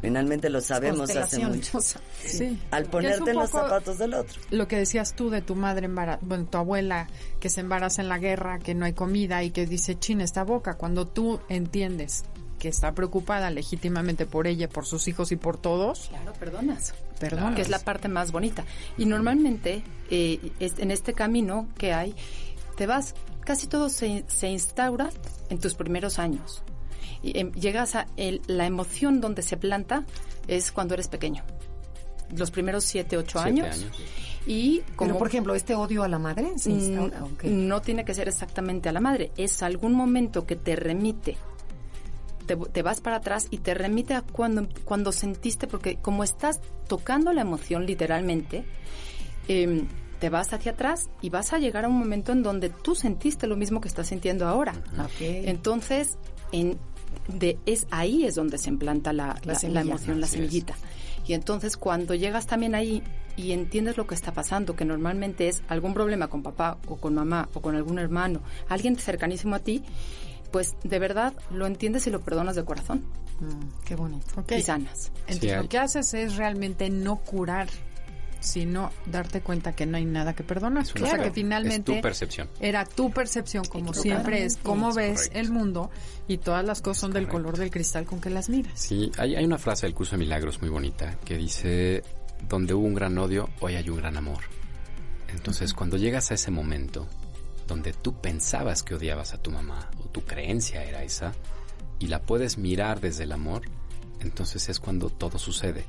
Finalmente lo sabemos hace mucho. <laughs> Sí. Al ponerte en los zapatos del otro. Lo que decías tú de tu madre, bueno, tu abuela que se embaraza en la guerra, que no hay comida y que dice, china esta boca. Cuando tú entiendes que está preocupada legítimamente por ella, por sus hijos y por todos. Claro, perdonas. Perdonas. Que es la parte más bonita. Y normalmente, eh, en este camino que hay, te vas, casi todo se, se instaura en tus primeros años. Y, em, llegas a la emoción donde se planta es cuando eres pequeño. Los primeros siete, ocho años. Y como, por ejemplo, este odio a la madre se instaura, no tiene que ser exactamente a la madre, es algún momento que te remite te, vas para atrás y te remite a cuando, cuando sentiste, porque como estás tocando la emoción literalmente, em, te vas hacia atrás y vas a llegar a un momento en donde tú sentiste lo mismo que estás sintiendo ahora. Entonces, en, de, es ahí es donde se implanta la, la, emoción, la semillita. Y entonces cuando llegas también ahí y entiendes lo que está pasando, que normalmente es algún problema con papá o con mamá o con algún hermano, alguien cercanísimo a ti, pues de verdad lo entiendes y lo perdonas de corazón. Mm, qué bonito. Y sanas. Entonces lo que haces es realmente no curar sino darte cuenta que no hay nada que perdonar. o sea, que finalmente tu percepción. era tu percepción, como siempre es, cómo ves el mundo y todas las cosas son del color del cristal con que las miras. Sí, hay, hay una frase del curso de milagros muy bonita que dice, donde hubo un gran odio, hoy hay un gran amor. Entonces, cuando llegas a ese momento donde tú pensabas que odiabas a tu mamá o tu creencia era esa y la puedes mirar desde el amor, entonces es cuando todo sucede.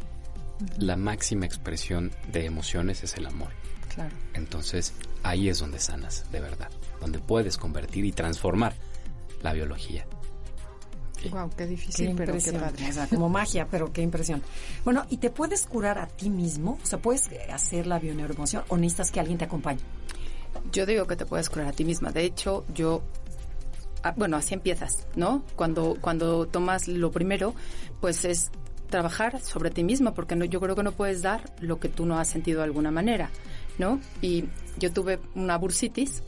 La máxima expresión de emociones es el amor. Claro. Entonces ahí es donde sanas, de verdad, donde puedes convertir y transformar la biología. Wow, qué difícil, pero qué padre. O sea, como <laughs> magia, pero qué impresión. Bueno, ¿y te puedes curar a ti mismo? O sea, ¿puedes hacer la bioneuroemoción o necesitas que alguien te acompañe? Yo digo que te puedes curar a ti misma. De hecho, yo ah, bueno, así empiezas, ¿no? Cuando cuando tomas lo primero, pues es trabajar sobre ti misma, porque no, yo creo que no puedes dar lo que tú no has sentido de alguna manera, ¿no? Y yo tuve una bursitis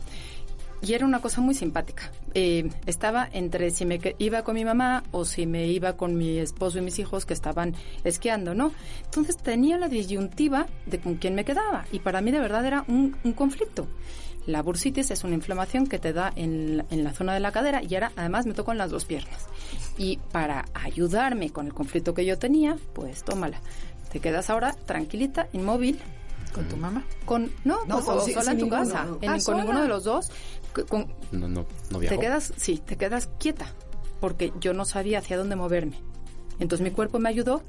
y era una cosa muy simpática. Eh, estaba entre si me iba con mi mamá o si me iba con mi esposo y mis hijos que estaban esquiando, ¿no? Entonces tenía la disyuntiva de con quién me quedaba y para mí de verdad era un, conflicto. La bursitis es una inflamación que te da en, en, la zona de la cadera y ahora además me tocó en las dos piernas. Y para ayudarme con el conflicto que yo tenía, pues tómala. Te quedas ahora tranquilita, inmóvil, ¿Con tu mamá? Con, no, no pues, sola en tu casa. Ah, con ninguno de los dos no, no, no Te quedas, sí, te quedas quieta, porque yo no sabía hacia dónde moverme. Entonces mi cuerpo me ayudó.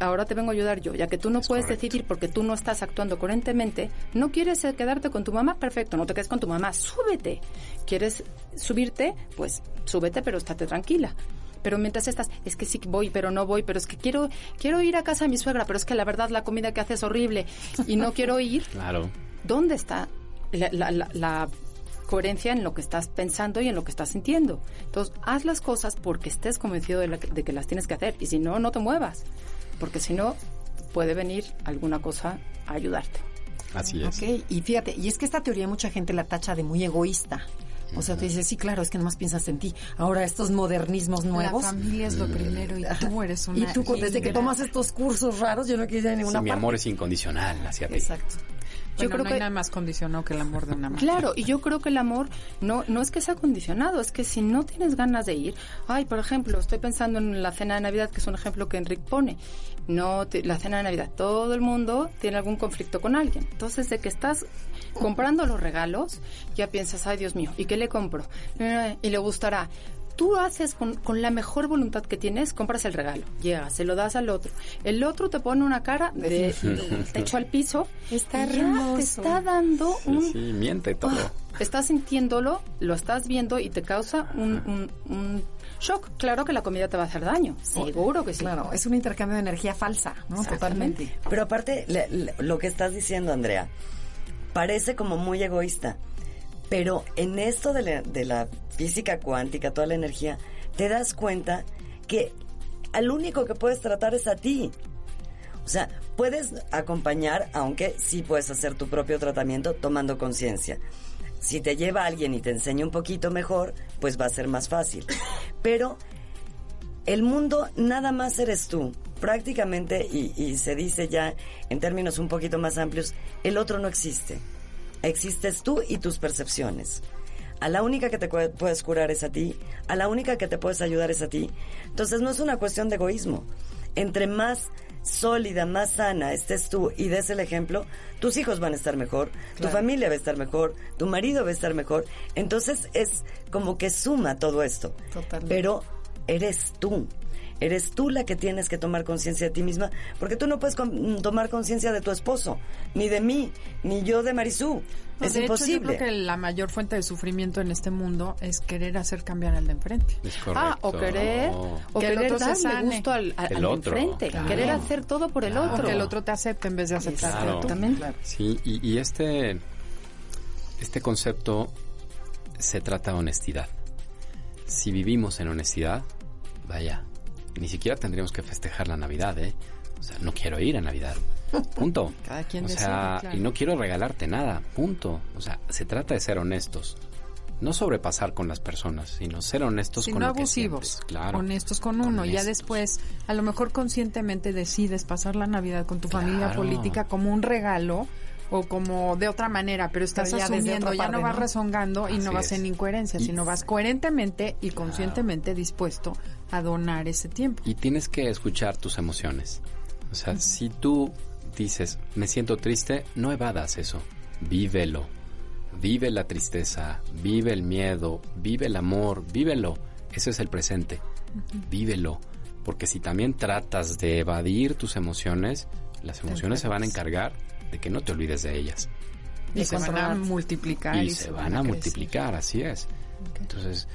Ahora te vengo a ayudar yo, ya que tú no puedes decidir porque tú no estás actuando coherentemente, no quieres quedarte con tu mamá, perfecto, no te quedes con tu mamá, súbete. ¿Quieres subirte? Pues súbete, pero estate tranquila pero mientras estás, es que sí voy, pero no voy, pero es que quiero, quiero ir a casa de mi suegra, pero es que la verdad la comida que hace es horrible y no quiero ir. <laughs> Claro. ¿Dónde está la, la, coherencia en lo que estás pensando y en lo que estás sintiendo. Entonces, haz las cosas porque estés convencido de, que las tienes que hacer y si no, no te muevas, porque si no, puede venir alguna cosa a ayudarte. Así es. Ok, y fíjate, y es que esta teoría mucha gente la tacha de muy egoísta. O sea, tú dices, sí, claro, es que nomás piensas en ti. Ahora, estos modernismos nuevos. La familia es lo primero y tú eres una. Y tú, desde que tomas estos cursos raros, yo no quiero ir a ninguna sí, Mi amor es incondicional hacia ti. Exacto yo creo no que nada más condicionado que el amor de una madre. Claro, y yo creo que el amor no no es que sea condicionado, es que si no tienes ganas de ir, ay, por ejemplo, estoy pensando en la cena de Navidad, que es un ejemplo que Enrique pone. No la cena de Navidad, todo el mundo tiene algún conflicto con alguien. Entonces, de que estás comprando los regalos, ya piensas, ay, Dios mío, ¿y qué le compro? Eh, y le gustará tú haces con, con la mejor voluntad que tienes, compras el regalo, llegas, se lo das al otro. El otro te pone una cara de techo al piso. Está y ya hermoso. te está dando Sí, un... sí, miente todo. Estás sintiéndolo, lo estás viendo y te causa un, un- un shock. Claro que la comida te va a hacer daño, seguro que sí. Claro, es un intercambio de energía falsa. Totalmente. Pero aparte, le- le- lo que estás diciendo, Andrea, parece como muy egoísta. Pero en esto de la, física cuántica, toda la energía, te das cuenta que al único que puedes tratar es a ti. O sea, puedes acompañar, aunque sí puedes hacer tu propio tratamiento tomando conciencia. Si te lleva alguien y te enseña un poquito mejor, pues va a ser más fácil. Pero el mundo nada más eres tú. Prácticamente, y se dice ya en términos un poquito más amplios, el otro no existe. Existes tú y tus percepciones. A la única que te puedes curar es a ti, a la única que te puedes ayudar es a ti. Entonces no es una cuestión de egoísmo. Entre más sólida, más sana estés tú y des el ejemplo, tus hijos van a estar mejor, tu familia va a estar mejor, tu marido va a estar mejor. Entonces es como que suma todo esto. Totalmente. Pero eres tú. Eres tú la que tienes que tomar conciencia de ti misma, porque tú no puedes con- tomar conciencia de tu esposo, ni de mí, ni yo de Marisú. No, es de hecho, imposible. yo creo que la mayor fuente de sufrimiento en este mundo es querer hacer cambiar al de enfrente. Es correcto. Ah, o querer, o Que el querer otro se darle sane. gusto al, al, El al otro, enfrente, claro. querer hacer todo por el Claro. otro. O que el otro te acepte en vez de aceptarte Claro. tú. Exactamente. Sí, y, y este, este concepto se trata de honestidad. Si vivimos en honestidad, vaya, ni siquiera tendríamos que festejar la Navidad, ¿eh? O sea, no quiero ir a Navidad. Punto. <laughs> Cada quien o decide, sea, claro. y no quiero regalarte nada. Punto. O sea, se trata de ser honestos. No sobrepasar con las personas, sino ser honestos con no lo que abusivos. Claro. honestos con uno. Ya Honestos. después, a lo mejor conscientemente decides pasar la Navidad con tu familia política como un regalo o como de otra manera, pero estás Pero ya asumiendo, ya no vas rezongando y Así no vas es. en incoherencia, Y- sino vas coherentemente y conscientemente dispuesto a donar ese tiempo. Y tienes que escuchar tus emociones. O sea, si tú dices, me siento triste, no evadas eso. Vívelo. Vive la tristeza, vive el miedo, vive el amor, vívelo. Ese es el presente. Vívelo. Porque si también tratas de evadir tus emociones, las emociones se van a encargar de que no te olvides de ellas. Y de se van a multiplicar. Y se van a crecer. multiplicar, así es. Entonces,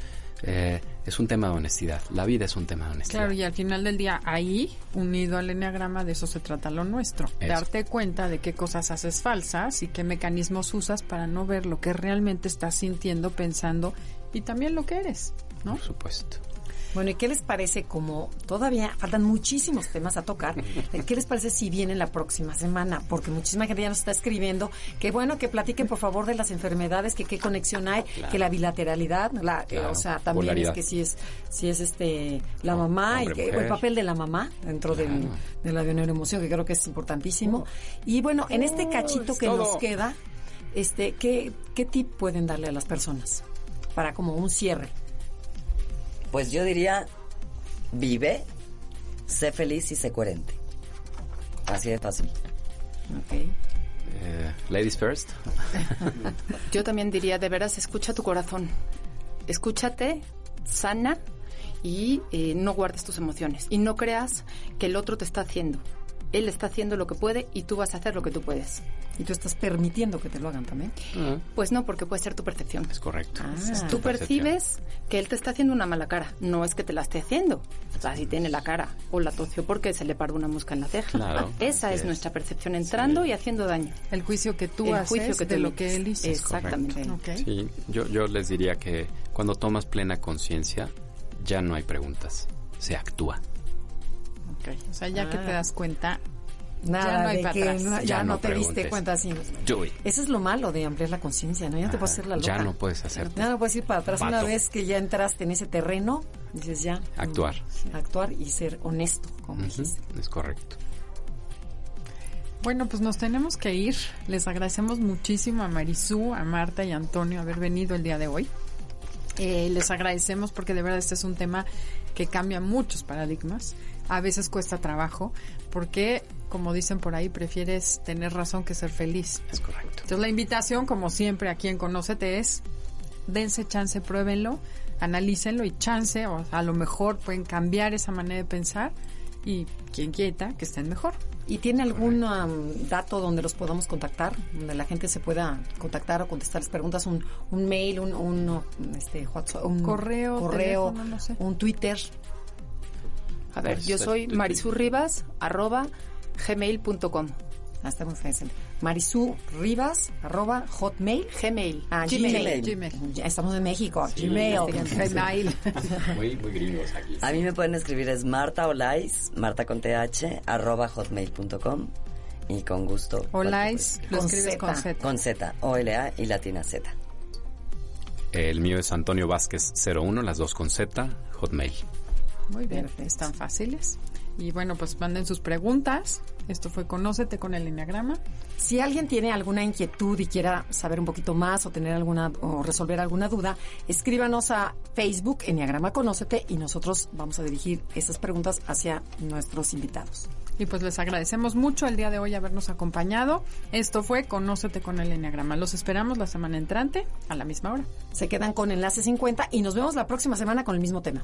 eh, es un tema de honestidad. La vida es un tema de honestidad. Claro, y al final del día, ahí, unido al enneagrama, de eso se trata lo nuestro. Eso. Darte cuenta de qué cosas haces falsas y qué mecanismos usas para no ver lo que realmente estás sintiendo, pensando y también lo que eres, ¿no? Por supuesto. Bueno, ¿y qué les parece como todavía faltan muchísimos temas a tocar? ¿Qué les parece si vienen la próxima semana? Porque muchísima gente ya nos está escribiendo que bueno, que platiquen por favor de las enfermedades, que qué conexión hay, que la bilateralidad, la, eh, o sea, también polaridad. es que si es si es este la mamá y hombre, que, o el papel de la mamá dentro del- de la bioneuroemoción, que creo que es importantísimo. Y bueno, en este cachito que nos queda, este, ¿qué, ¿qué tip pueden darle a las personas para como un cierre? Pues yo diría, vive, sé feliz y sé coherente. Así de fácil. Ok. Eh, ladies first. <laughs> Yo también diría, de veras, escucha tu corazón. Escúchate, sana y eh, no guardes tus emociones. Y no creas que el otro te está haciendo. Él está haciendo lo que puede y tú vas a hacer lo que tú puedes. Y tú estás permitiendo que te lo hagan también. Ah, Pues no, porque puede ser tu percepción. es correcto. Ah. Es Tú percibes que él te está haciendo una mala cara. No es que te la esté haciendo. O sea, si tiene la cara o la toció porque se le paró una mosca en la ceja. Claro, <laughs> Esa es es. nuestra percepción entrando Sí. y haciendo daño. El juicio que tú El haces juicio que de lo que él hizo. Exactamente. Ok. Sí, yo, yo les diría que cuando tomas plena conciencia, ya no hay preguntas, se actúa. Ok. O sea, ya que Ah. te das cuenta, Nada Ya no hay de para que atrás. no- ya, Ya no, no te diste cuenta así. Eso es lo malo de ampliar la conciencia, ¿no? Ya no te puedes hacer la loca. Ya no puedes hacer. Ya no puedes ir para atrás. Una vez que ya entraste en ese terreno, dices ya. Actuar. mm, Actuar y ser honesto, como Ujú, dijiste. Es correcto. Bueno, pues nos tenemos que ir. Les agradecemos muchísimo a Marisú, a Marta y a Antonio haber venido el día de hoy. Eh, les agradecemos porque de verdad este es un tema que cambia muchos paradigmas. A veces cuesta trabajo porque, como dicen por ahí, prefieres tener razón que ser feliz. Es correcto. Entonces la invitación, como siempre, a quien conócete es dense chance, pruébenlo, analícenlo y chance, o a lo mejor pueden cambiar esa manera de pensar y quien quieta que estén mejor. ¿Y tiene algún um, dato donde los podamos contactar? Donde la gente se pueda contactar o contestar las preguntas, un, un mail, un, un, este, WhatsApp, un Correo, correo teléfono, no sé. un Twitter. A ver, yo soy este, marisurribas, arroba, gmail.com. Ah, está muy fácil. Marisú Rivas, arroba, hotmail. Gmail. Ah, Gmail. Gmail. Gmail. Estamos en México. Sí, Gmail. Gmail. <laughs> Muy, muy gringos aquí. A mí me pueden escribir es Marta Olais, Marta con TH, arroba hotmail.com y con gusto. Olais, lo Con escribes Z. con Z. Con Z, O-L-A y latina Z. El mío es Antonio Vázquez 01, las dos con Z, Hotmail. Muy bien, Perfecto. están fáciles. Y bueno, pues manden sus preguntas. Esto fue Conócete con el Enneagrama. Si alguien tiene alguna inquietud y quiera saber un poquito más o tener alguna o resolver alguna duda, escríbanos a Facebook Enneagrama Conócete y nosotros vamos a dirigir esas preguntas hacia nuestros invitados. Y pues les agradecemos mucho el día de hoy habernos acompañado. Esto fue Conócete con el Enneagrama. Los esperamos la semana entrante a la misma hora. Se quedan con Enlace 50 y nos vemos la próxima semana con el mismo tema.